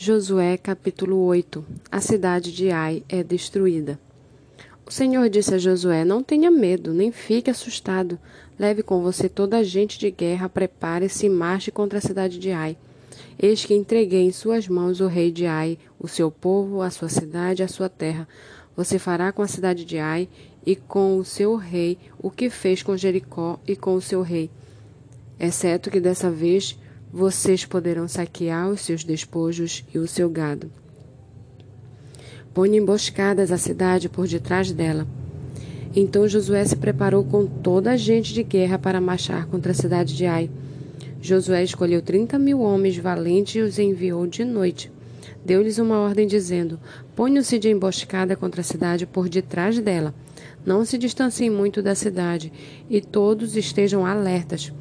Josué capítulo 8 A cidade de Ai é destruída. O Senhor disse a Josué: Não tenha medo, nem fique assustado. Leve com você toda a gente de guerra, prepare-se e marche contra a cidade de Ai. Eis que entreguei em suas mãos o rei de Ai, o seu povo, a sua cidade, a sua terra. Você fará com a cidade de Ai e com o seu rei o que fez com Jericó e com o seu rei. Exceto que dessa vez vocês poderão saquear os seus despojos e o seu gado. Ponha emboscadas a cidade por detrás dela. Então Josué se preparou com toda a gente de guerra para marchar contra a cidade de Ai. Josué escolheu trinta mil homens valentes e os enviou de noite. Deu-lhes uma ordem dizendo: Ponham-se de emboscada contra a cidade por detrás dela. Não se distanciem muito da cidade e todos estejam alertas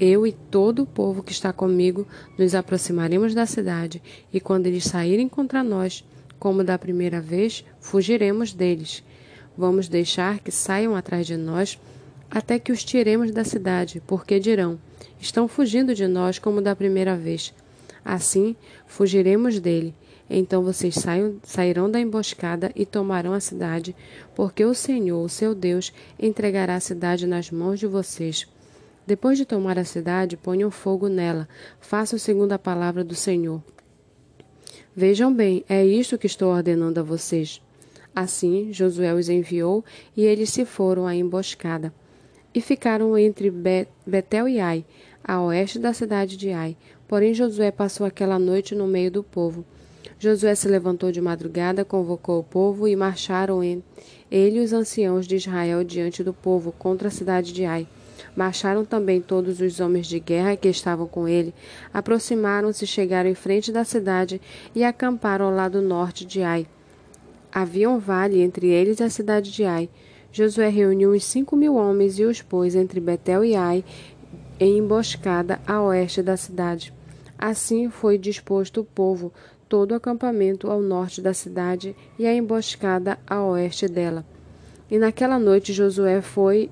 eu e todo o povo que está comigo nos aproximaremos da cidade, e quando eles saírem contra nós, como da primeira vez, fugiremos deles. Vamos deixar que saiam atrás de nós até que os tiremos da cidade, porque dirão: estão fugindo de nós como da primeira vez. Assim, fugiremos dele. Então vocês saiam, sairão da emboscada e tomarão a cidade, porque o Senhor, o seu Deus, entregará a cidade nas mãos de vocês. Depois de tomar a cidade, ponham fogo nela. Façam segundo a palavra do Senhor. Vejam bem, é isto que estou ordenando a vocês. Assim, Josué os enviou e eles se foram à emboscada. E ficaram entre Betel e Ai, a oeste da cidade de Ai. Porém, Josué passou aquela noite no meio do povo. Josué se levantou de madrugada, convocou o povo e marcharam ele e os anciãos de Israel diante do povo contra a cidade de Ai. Marcharam também todos os homens de guerra que estavam com ele, aproximaram-se, chegaram em frente da cidade e acamparam ao lado norte de Ai. Havia um vale entre eles e a cidade de Ai. Josué reuniu uns cinco mil homens e os pôs entre Betel e Ai, em emboscada a oeste da cidade. Assim foi disposto o povo, todo o acampamento ao norte da cidade e a emboscada a oeste dela. E naquela noite Josué foi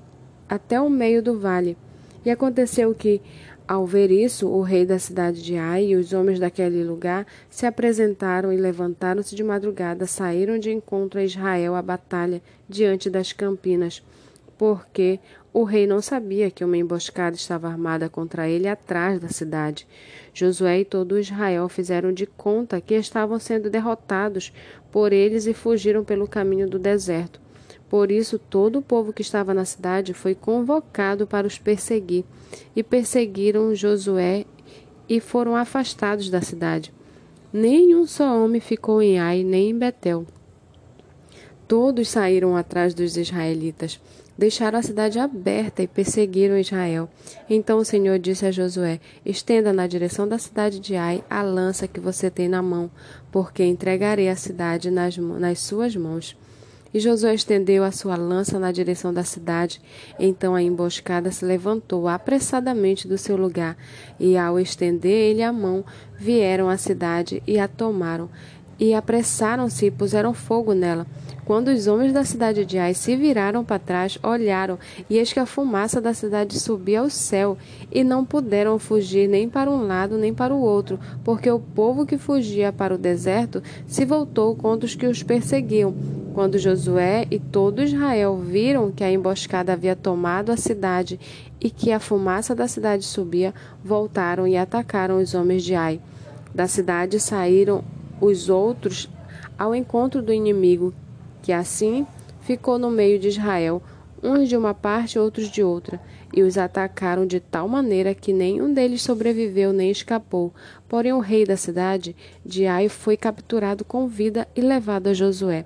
até o meio do vale. E aconteceu que, ao ver isso, o rei da cidade de Ai e os homens daquele lugar se apresentaram e levantaram-se de madrugada, saíram de encontro a Israel à batalha diante das campinas, porque o rei não sabia que uma emboscada estava armada contra ele atrás da cidade. Josué e todo Israel fizeram de conta que estavam sendo derrotados por eles e fugiram pelo caminho do deserto. Por isso, todo o povo que estava na cidade foi convocado para os perseguir, e perseguiram Josué e foram afastados da cidade. Nenhum só homem ficou em Ai, nem em Betel. Todos saíram atrás dos israelitas, deixaram a cidade aberta e perseguiram Israel. Então o Senhor disse a Josué: Estenda na direção da cidade de Ai a lança que você tem na mão, porque entregarei a cidade nas, nas suas mãos. E Josué estendeu a sua lança na direção da cidade. Então a emboscada se levantou apressadamente do seu lugar, e ao estender ele a mão, vieram à cidade e a tomaram. E apressaram-se e puseram fogo nela. Quando os homens da cidade de Ai se viraram para trás, olharam, e eis que a fumaça da cidade subia ao céu, e não puderam fugir nem para um lado nem para o outro, porque o povo que fugia para o deserto se voltou contra os que os perseguiam. Quando Josué e todo Israel viram que a emboscada havia tomado a cidade e que a fumaça da cidade subia, voltaram e atacaram os homens de Ai. Da cidade saíram os outros ao encontro do inimigo, que assim ficou no meio de Israel, uns de uma parte, outros de outra, e os atacaram de tal maneira que nenhum deles sobreviveu nem escapou. Porém, o rei da cidade de Ai foi capturado com vida e levado a Josué.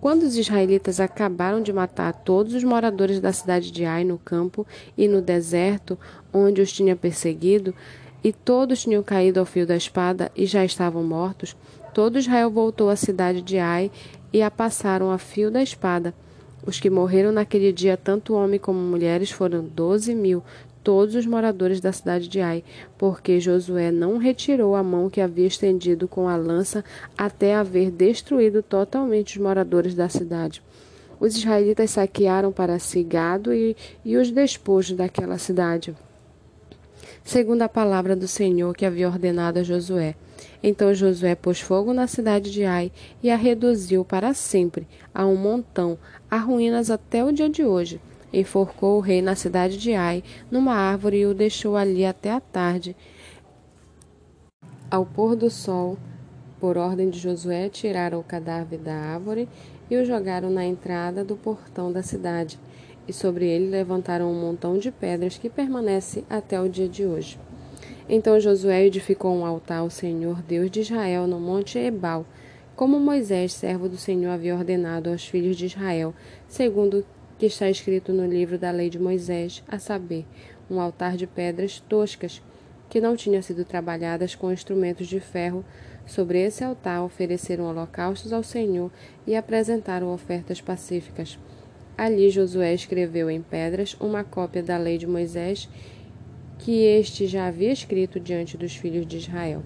Quando os israelitas acabaram de matar todos os moradores da cidade de Ai no campo e no deserto, onde os tinha perseguido, e todos tinham caído ao fio da espada e já estavam mortos, todo Israel voltou à cidade de Ai e a passaram a fio da espada. Os que morreram naquele dia, tanto homens como mulheres, foram doze mil, todos os moradores da cidade de Ai, porque Josué não retirou a mão que havia estendido com a lança até haver destruído totalmente os moradores da cidade. Os israelitas saquearam para si gado e, e os despojos daquela cidade, segundo a palavra do Senhor que havia ordenado a Josué. Então Josué pôs fogo na cidade de Ai e a reduziu para sempre a um montão, a ruínas até o dia de hoje. Enforcou o rei na cidade de Ai, numa árvore, e o deixou ali até a tarde. Ao pôr do sol, por ordem de Josué, tiraram o cadáver da árvore e o jogaram na entrada do portão da cidade, e sobre ele levantaram um montão de pedras que permanece até o dia de hoje. Então Josué edificou um altar ao Senhor, Deus de Israel, no monte Ebal, como Moisés, servo do Senhor, havia ordenado aos filhos de Israel, segundo que está escrito no livro da lei de Moisés, a saber, um altar de pedras toscas que não tinham sido trabalhadas com instrumentos de ferro. Sobre esse altar ofereceram holocaustos ao Senhor e apresentaram ofertas pacíficas. Ali Josué escreveu em pedras uma cópia da lei de Moisés que este já havia escrito diante dos filhos de Israel.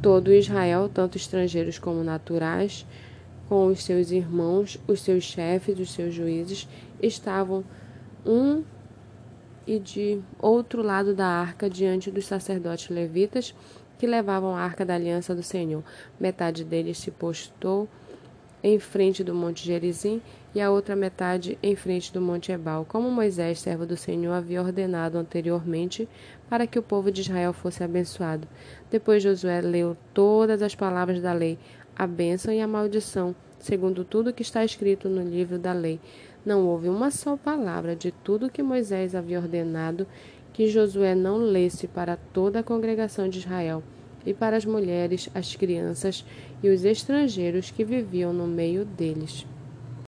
Todo Israel, tanto estrangeiros como naturais, com os seus irmãos, os seus chefes, os seus juízes, estavam um e de outro lado da arca diante dos sacerdotes levitas que levavam a arca da aliança do Senhor. Metade deles se postou em frente do monte Gerizim e a outra metade em frente do monte Ebal, como Moisés, servo do Senhor, havia ordenado anteriormente para que o povo de Israel fosse abençoado. Depois Josué leu todas as palavras da lei, a bênção e a maldição, segundo tudo que está escrito no livro da lei. Não houve uma só palavra de tudo que Moisés havia ordenado que Josué não lesse para toda a congregação de Israel e para as mulheres, as crianças e os estrangeiros que viviam no meio deles.